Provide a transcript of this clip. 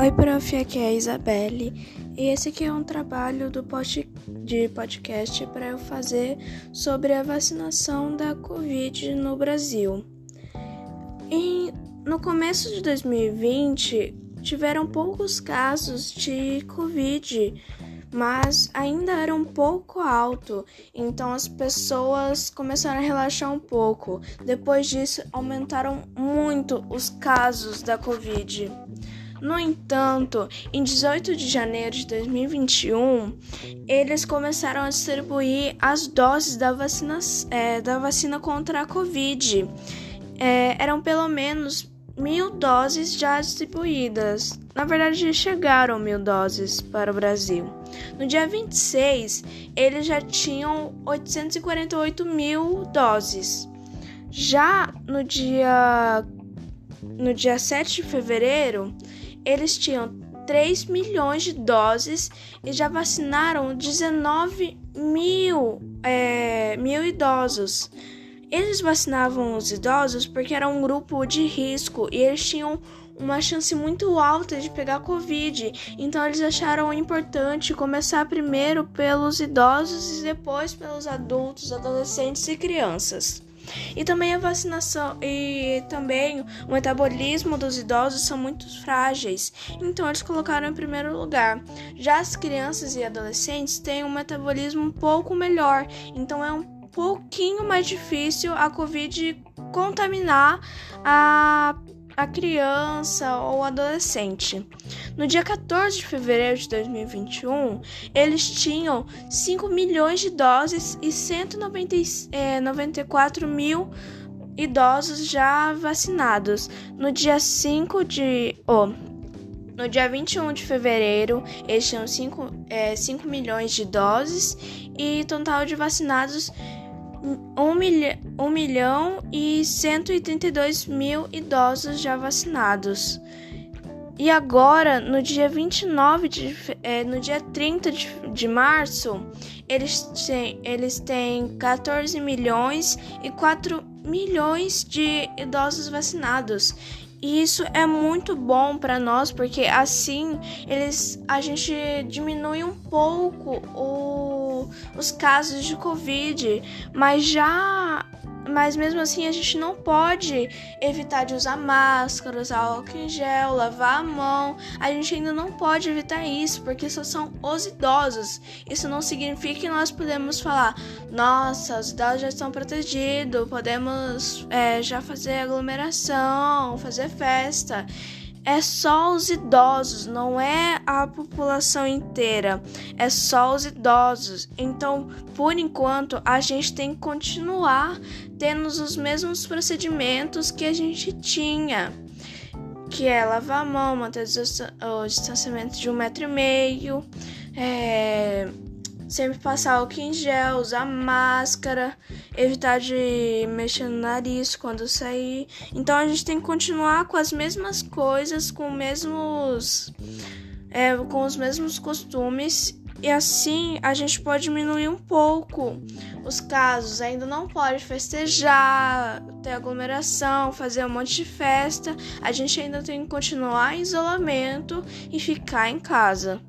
Oi, prof, aqui é a Isabelle e esse aqui é um trabalho do pod, de podcast para eu fazer sobre a vacinação da Covid no Brasil. No começo de 2020 tiveram poucos casos de Covid, mas ainda era um pouco alto, então as pessoas começaram a relaxar um pouco. Depois disso, aumentaram muito os casos da Covid. No entanto, em 18 de janeiro de 2021, eles começaram a distribuir as doses da vacina, é, da vacina contra a Covid. É, eram pelo menos mil doses já distribuídas. Na verdade, chegaram mil doses para o Brasil. No dia 26, eles já tinham 848 mil doses. Já no dia, no dia 7 de fevereiro, eles tinham 3 milhões de doses e já vacinaram 19 mil, é, mil idosos. Eles vacinavam os idosos porque era um grupo de risco e eles tinham uma chance muito alta de pegar Covid. Então eles acharam importante começar primeiro pelos idosos e depois pelos adultos, adolescentes e crianças. E também a vacinação e também o metabolismo dos idosos são muito frágeis, então eles colocaram em primeiro lugar. Já as crianças e adolescentes têm um metabolismo um pouco melhor, então é um pouquinho mais difícil a Covid contaminar a a criança ou adolescente. No dia 14 de fevereiro de 2021, eles tinham 5 milhões de doses e 194 é, mil idosos já vacinados. No dia 5 de. Oh, no dia 21 de fevereiro, eles tinham 5, é, 5 milhões de doses e total de vacinados 1 milhão, 1 milhão e 132 mil idosos já vacinados. E agora, no dia 29 de, é, no dia 30 de, de março, eles têm, eles têm 14 milhões e 4 milhões de idosos vacinados. E isso é muito bom para nós, porque assim eles a gente diminui um pouco o, os casos de Covid, mas já mas mesmo assim a gente não pode evitar de usar máscara, usar álcool em gel, lavar a mão. A gente ainda não pode evitar isso, porque só são os idosos. Isso não significa que nós podemos falar, nossa, os idosos já estão protegidos, podemos é, já fazer aglomeração, fazer festa é só os idosos, não é a população inteira, é só os idosos. Então, por enquanto, a gente tem que continuar tendo os mesmos procedimentos que a gente tinha, que é lavar a mão, manter o distanciamento de um metro e meio, é, sempre passar álcool em gel, usar máscara, evitar de mexer no nariz quando sair. Então a gente tem que continuar com as mesmas coisas, com mesmos é, com os mesmos costumes e assim a gente pode diminuir um pouco os casos. Ainda não pode festejar, ter aglomeração, fazer um monte de festa. A gente ainda tem que continuar em isolamento e ficar em casa.